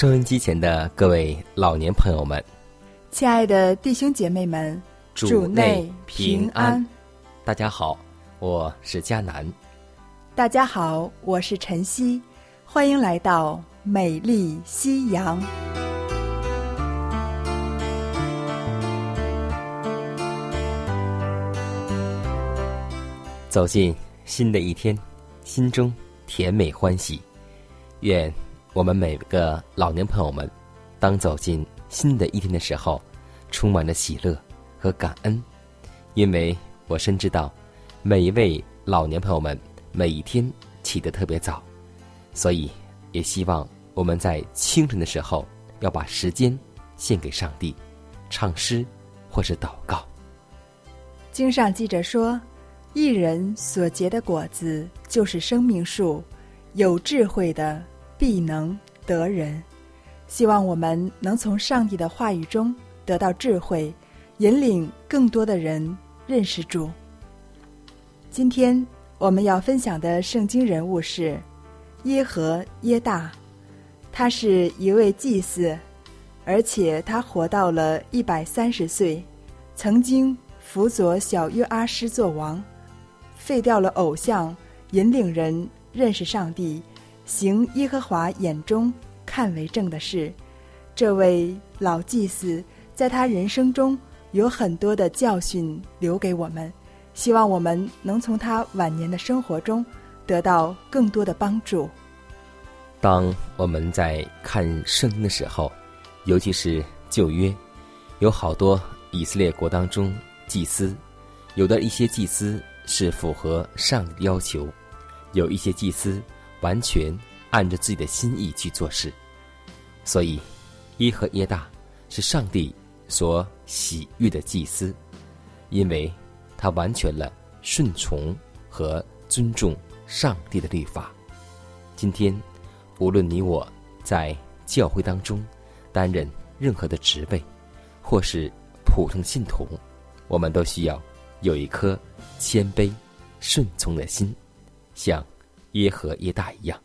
收音机前的各位老年朋友们，亲爱的弟兄姐妹们，主内平安。大家好，我是佳南。大家好，我是晨曦，欢迎来到美丽夕阳。走进新的一天，心中甜美欢喜，愿。我们每个老年朋友们，当走进新的一天的时候，充满了喜乐和感恩，因为我深知道，每一位老年朋友们每一天起得特别早，所以也希望我们在清晨的时候要把时间献给上帝，唱诗或是祷告。经上记着说：“一人所结的果子就是生命树，有智慧的。”必能得人，希望我们能从上帝的话语中得到智慧，引领更多的人认识主。今天我们要分享的圣经人物是耶和耶大，他是一位祭司，而且他活到了一百三十岁，曾经辅佐小约阿施做王，废掉了偶像，引领人认识上帝。行耶和华眼中看为正的事，这位老祭司在他人生中有很多的教训留给我们，希望我们能从他晚年的生活中得到更多的帮助。当我们在看圣经的时候，尤其是旧约，有好多以色列国当中祭司，有的一些祭司是符合上帝要求，有一些祭司。完全按着自己的心意去做事，所以耶和耶大是上帝所喜悦的祭司，因为他完全了顺从和尊重上帝的律法。今天，无论你我在教会当中担任任何的职位，或是普通信徒，我们都需要有一颗谦卑顺从的心，像。耶和耶大一样，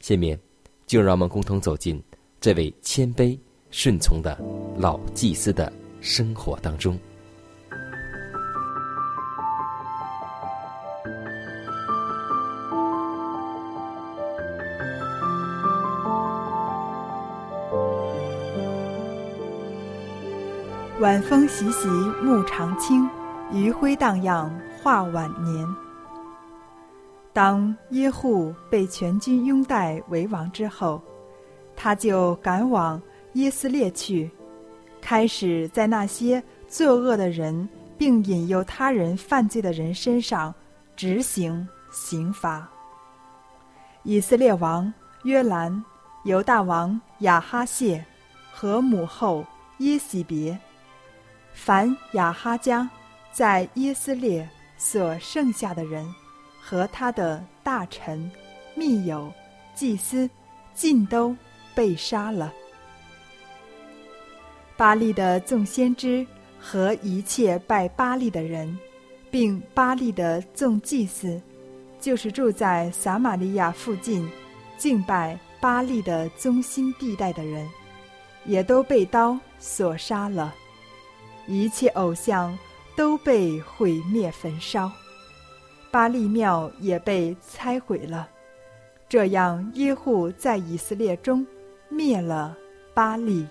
下面就让我们共同走进这位谦卑顺从的老祭司的生活当中。晚风习习，木长青；余晖荡漾，画晚年。当耶户被全军拥戴为王之后，他就赶往耶斯列去，开始在那些作恶的人并引诱他人犯罪的人身上执行刑罚。以色列王约兰、犹大王亚哈谢和母后耶喜别，凡亚哈家在耶斯列所剩下的人。和他的大臣、密友、祭司，尽都被杀了。巴利的众先知和一切拜巴利的人，并巴利的众祭司，就是住在撒玛利亚附近敬拜巴利的中心地带的人，也都被刀所杀了。一切偶像都被毁灭焚烧。巴利庙也被拆毁了，这样耶户在以色列中灭了巴利。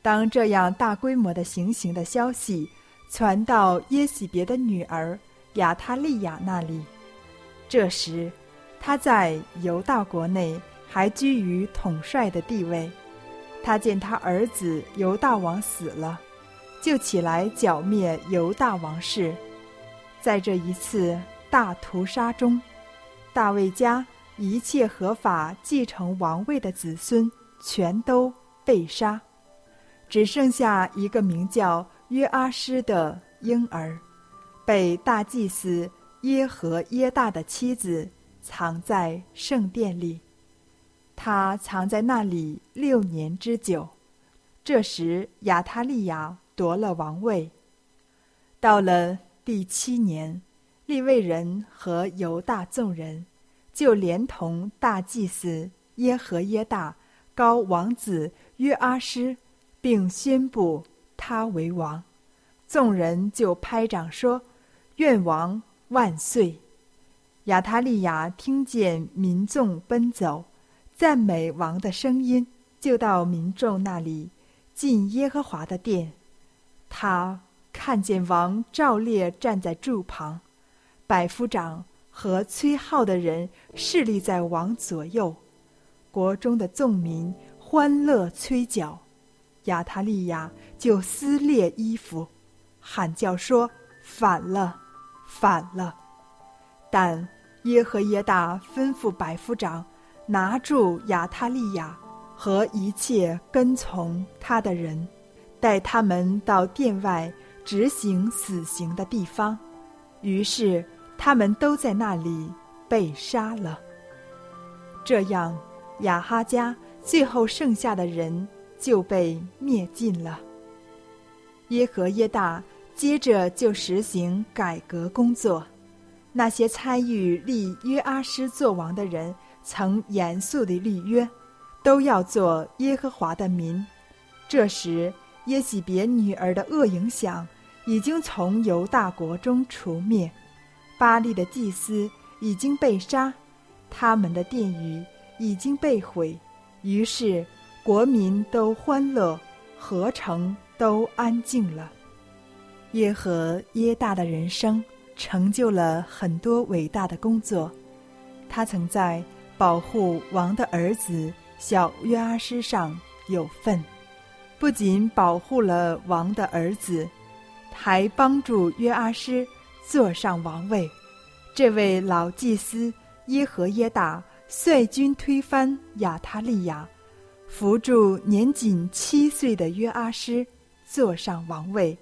当这样大规模的行刑的消息传到耶喜别的女儿亚他利亚那里，这时他在犹大国内还居于统帅的地位。他见他儿子犹大王死了，就起来剿灭犹大王室。在这一次大屠杀中，大卫家一切合法继承王位的子孙全都被杀。只剩下一个名叫约阿施的婴儿，被大祭司耶和耶大的妻子藏在圣殿里。他藏在那里六年之久。这时亚他利亚夺了王位。到了第七年，利未人和犹大众人就连同大祭司耶和耶大高王子约阿施。并宣布他为王，众人就拍掌说：“愿王万岁！”亚他利亚听见民众奔走，赞美王的声音，就到民众那里进耶和华的殿。他看见王照列站在柱旁，百夫长和崔浩的人侍立在王左右，国中的众民欢乐催角。亚他利亚就撕裂衣服，喊叫说：“反了，反了！”但耶和耶大吩咐百夫长拿住亚他利亚和一切跟从他的人，带他们到殿外执行死刑的地方。于是他们都在那里被杀了。这样，亚哈家最后剩下的人。就被灭尽了。耶和耶大接着就实行改革工作，那些参与立约阿施做王的人，曾严肃的立约，都要做耶和华的民。这时耶喜别女儿的恶影响已经从犹大国中除灭，巴利的祭司已经被杀，他们的殿宇已经被毁，于是。国民都欢乐，合成都安静了。耶和耶大的人生成就了很多伟大的工作。他曾在保护王的儿子小约阿施上有份，不仅保护了王的儿子，还帮助约阿施坐上王位。这位老祭司耶和耶大率军推翻亚他利亚。扶助年仅七岁的约阿施坐上王位，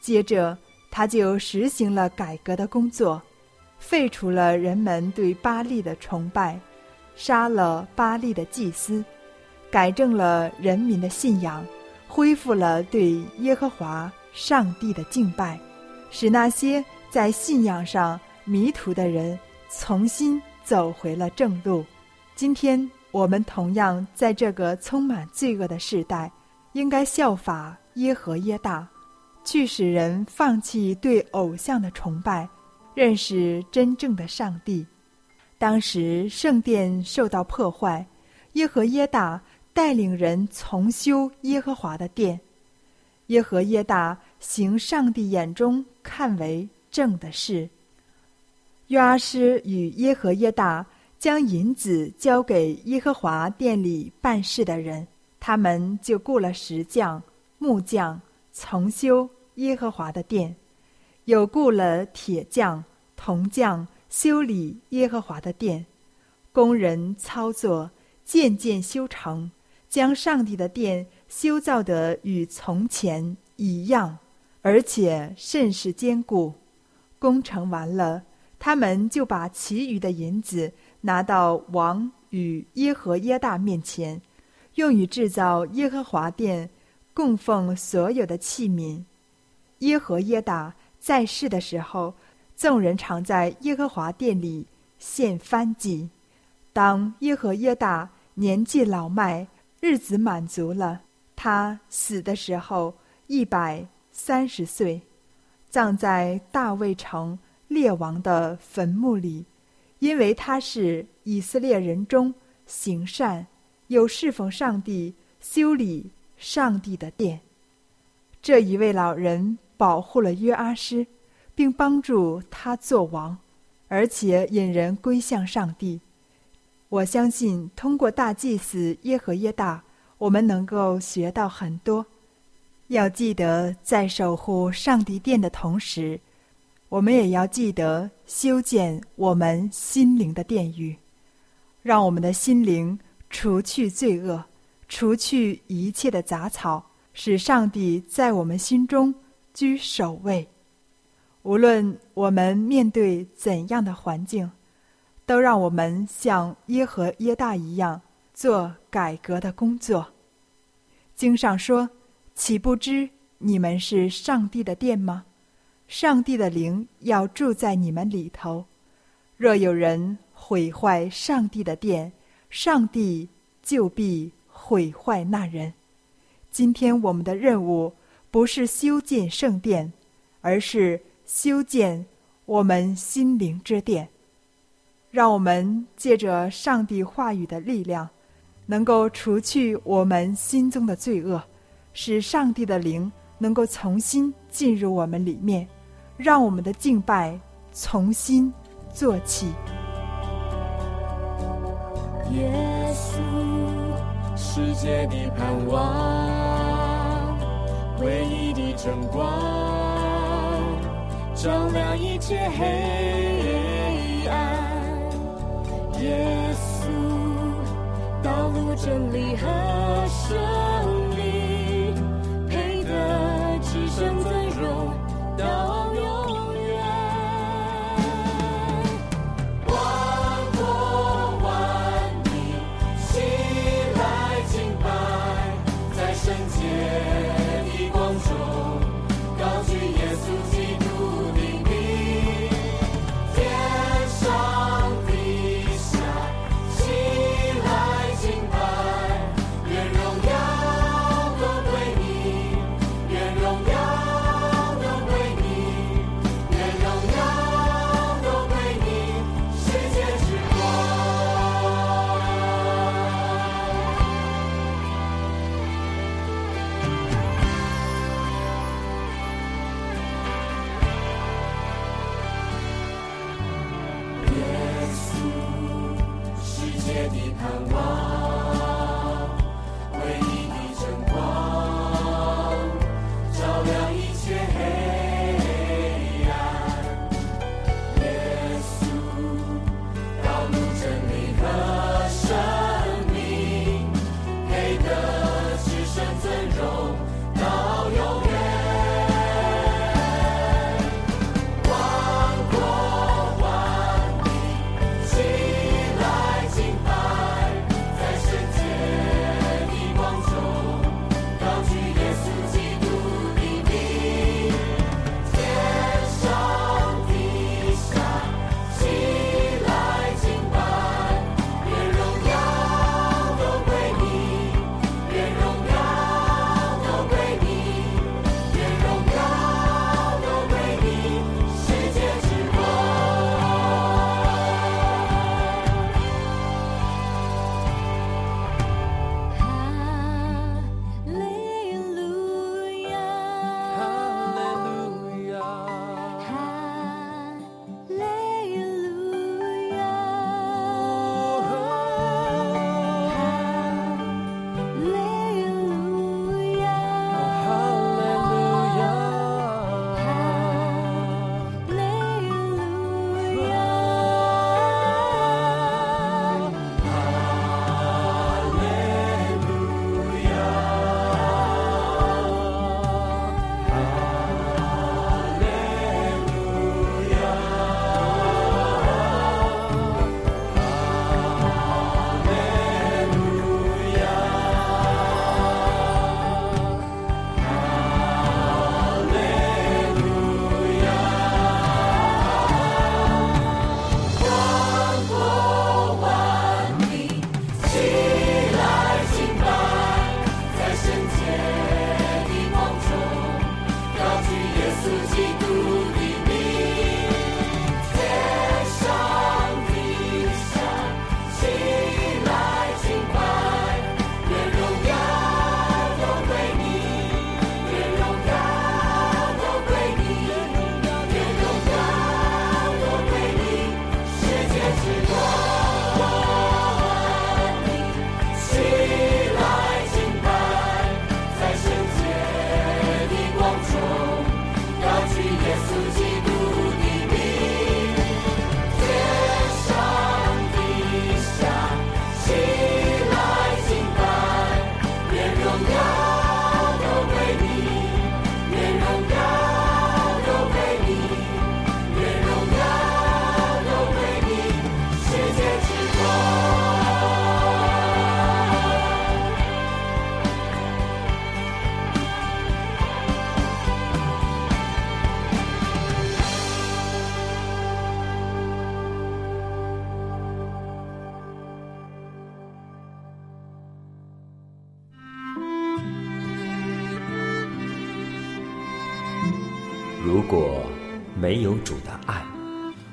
接着他就实行了改革的工作，废除了人们对巴利的崇拜，杀了巴利的祭司，改正了人民的信仰，恢复了对耶和华上帝的敬拜，使那些在信仰上迷途的人重新走回了正路。今天。我们同样在这个充满罪恶的时代，应该效法耶和耶大，去使人放弃对偶像的崇拜，认识真正的上帝。当时圣殿受到破坏，耶和耶大带领人重修耶和华的殿。耶和耶大行上帝眼中看为正的事。约阿施与耶和耶大。将银子交给耶和华殿里办事的人，他们就雇了石匠、木匠，重修耶和华的殿；有雇了铁匠、铜匠，修理耶和华的殿。工人操作，渐渐修成，将上帝的殿修造得与从前一样，而且甚是坚固。工程完了，他们就把其余的银子。拿到王与耶和耶大面前，用于制造耶和华殿供奉所有的器皿。耶和耶大在世的时候，众人常在耶和华殿里献燔祭。当耶和耶大年纪老迈，日子满足了，他死的时候一百三十岁，葬在大卫城列王的坟墓里。因为他是以色列人中行善，又侍奉上帝、修理上帝的殿。这一位老人保护了约阿施，并帮助他做王，而且引人归向上帝。我相信，通过大祭司耶和耶大，我们能够学到很多。要记得，在守护上帝殿的同时，我们也要记得修建我们心灵的殿宇，让我们的心灵除去罪恶，除去一切的杂草，使上帝在我们心中居首位。无论我们面对怎样的环境。都让我们像耶和耶大一样做改革的工作。经上说：“岂不知你们是上帝的殿吗？上帝的灵要住在你们里头。若有人毁坏上帝的殿，上帝就必毁坏那人。”今天我们的任务不是修建圣殿，而是修建我们心灵之殿。让我们借着上帝话语的力量，能够除去我们心中的罪恶，使上帝的灵能够重新进入我们里面，让我们的敬拜重新做起。耶稣，世界的盼望，唯一的真光，照亮一切黑暗。耶稣，道路真理和生命，界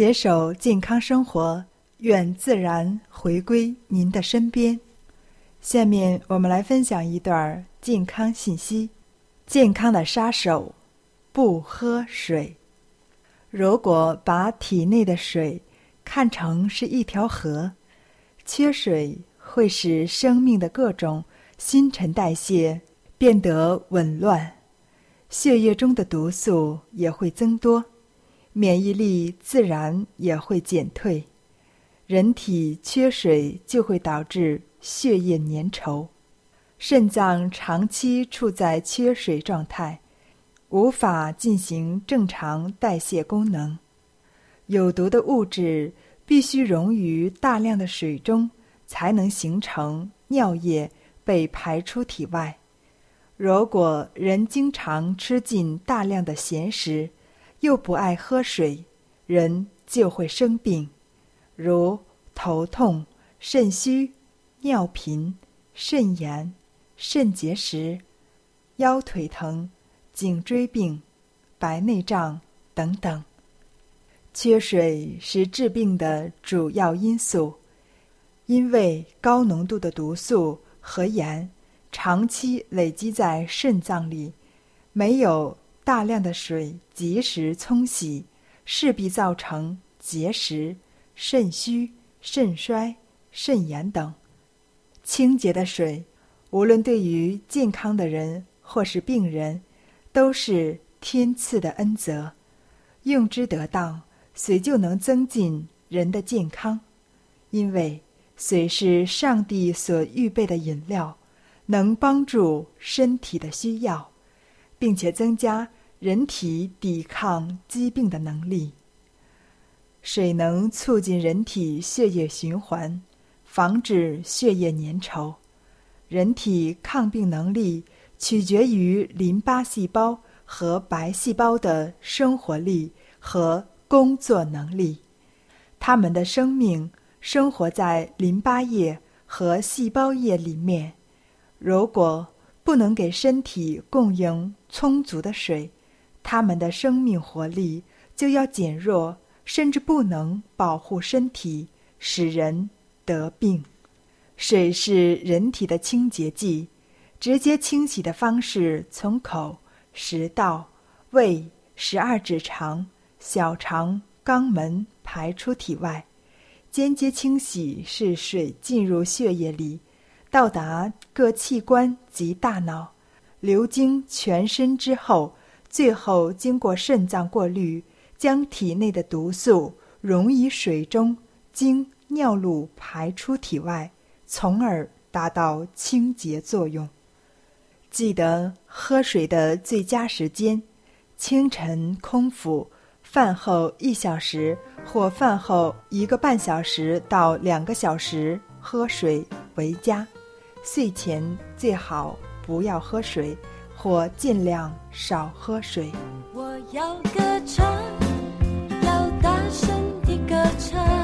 携手健康生活，愿自然回归您的身边。下面我们来分享一段健康信息：健康的杀手，不喝水。如果把体内的水看成是一条河，缺水会使生命的各种新陈代谢变得紊乱，血液中的毒素也会增多。免疫力自然也会减退，人体缺水就会导致血液粘稠，肾脏长期处在缺水状态，无法进行正常代谢功能。有毒的物质必须溶于大量的水中，才能形成尿液被排出体外。如果人经常吃进大量的咸食，又不爱喝水，人就会生病，如头痛、肾虚、尿频、肾炎、肾结石、腰腿疼、颈椎病、白内障等等。缺水是致病的主要因素，因为高浓度的毒素和盐长期累积在肾脏里，没有。大量的水及时冲洗，势必造成结石、肾虚、肾衰、肾炎等。清洁的水，无论对于健康的人或是病人，都是天赐的恩泽。用之得当，水就能增进人的健康。因为水是上帝所预备的饮料，能帮助身体的需要，并且增加。人体抵抗疾病的能力。水能促进人体血液循环，防止血液粘稠。人体抗病能力取决于淋巴细胞和白细胞的生活力和工作能力。它们的生命生活在淋巴液和细胞液里面。如果不能给身体供应充足的水，他们的生命活力就要减弱，甚至不能保护身体，使人得病。水是人体的清洁剂，直接清洗的方式从口、食道、胃、十二指肠、小肠、肛门排出体外；间接清洗是水进入血液里，到达各器官及大脑，流经全身之后。最后，经过肾脏过滤，将体内的毒素溶于水中，经尿路排出体外，从而达到清洁作用。记得喝水的最佳时间：清晨空腹，饭后一小时或饭后一个半小时到两个小时喝水为佳。睡前最好不要喝水。或尽量少喝水。我要歌唱，要大声的歌唱。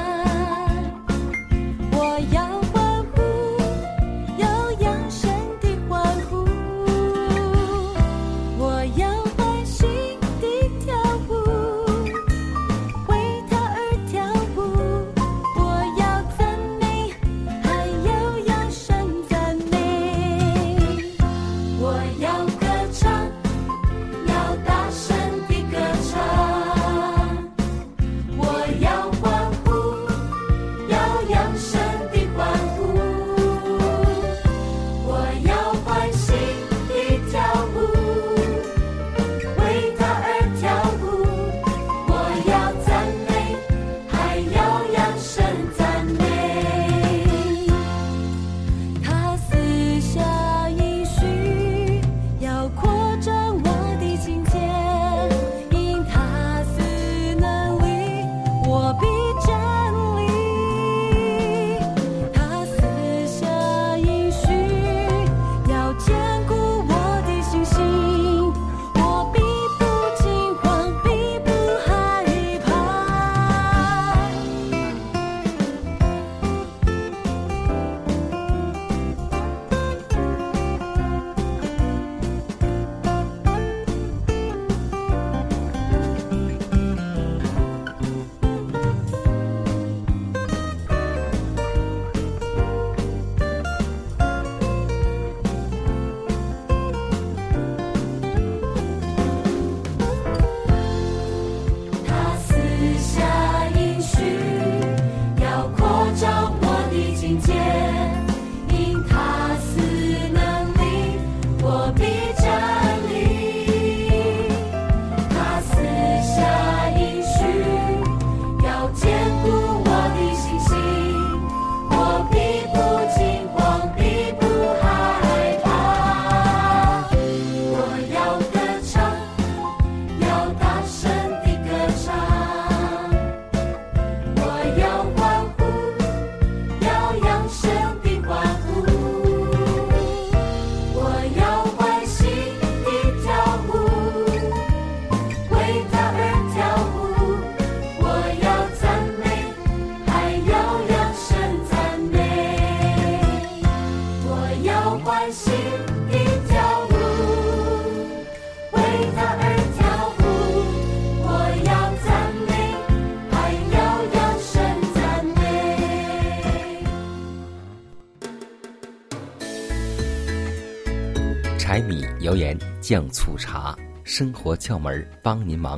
酱醋茶，生活窍门帮您忙。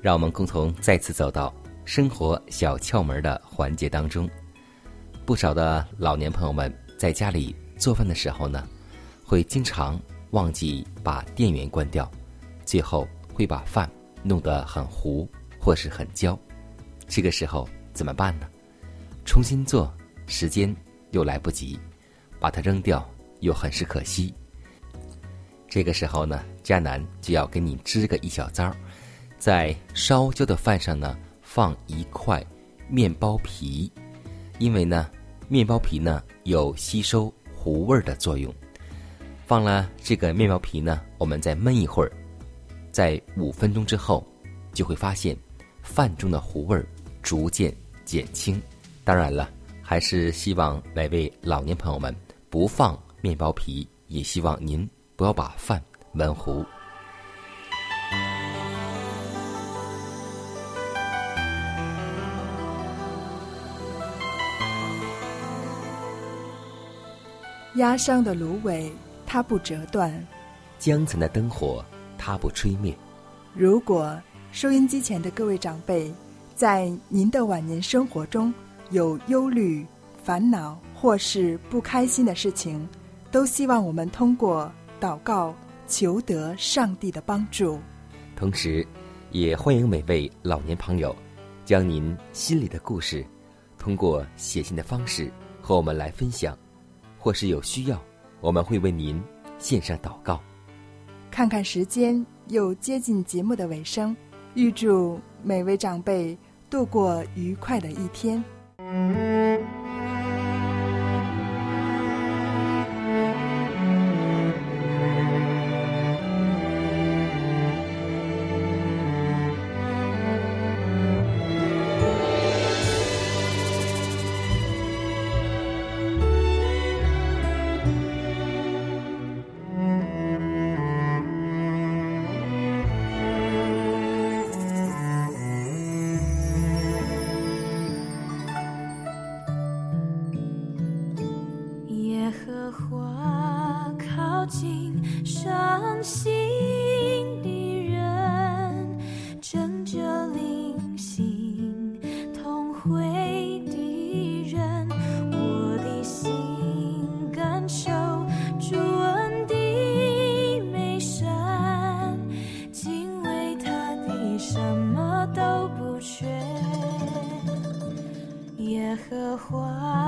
让我们共同再次走到生活小窍门的环节当中。不少的老年朋友们在家里做饭的时候呢，会经常忘记把电源关掉，最后会把饭弄得很糊或是很焦。这个时候怎么办呢？重新做，时间又来不及，把它扔掉又很是可惜。这个时候呢，迦南就要给你支个一小招，在烧焦的饭上呢放一块面包皮，因为呢面包皮呢有吸收糊味儿的作用。放了这个面包皮呢，我们再焖一会儿，在五分钟之后，就会发现饭中的糊味儿逐渐减轻。当然了，还是希望每位老年朋友们不放面包皮，也希望您不要把饭焖糊。压伤的芦苇，它不折断。江城的灯火，它不吹灭。如果收音机前的各位长辈，在您的晚年生活中有忧虑、烦恼或是不开心的事情，都希望我们通过祷告求得上帝的帮助。同时，也欢迎每位老年朋友，将您心里的故事，通过写信的方式和我们来分享，或是有需要，我们会为您献上祷告。看看时间，又接近节目的尾声，预祝每位长辈度过愉快的一天。耶和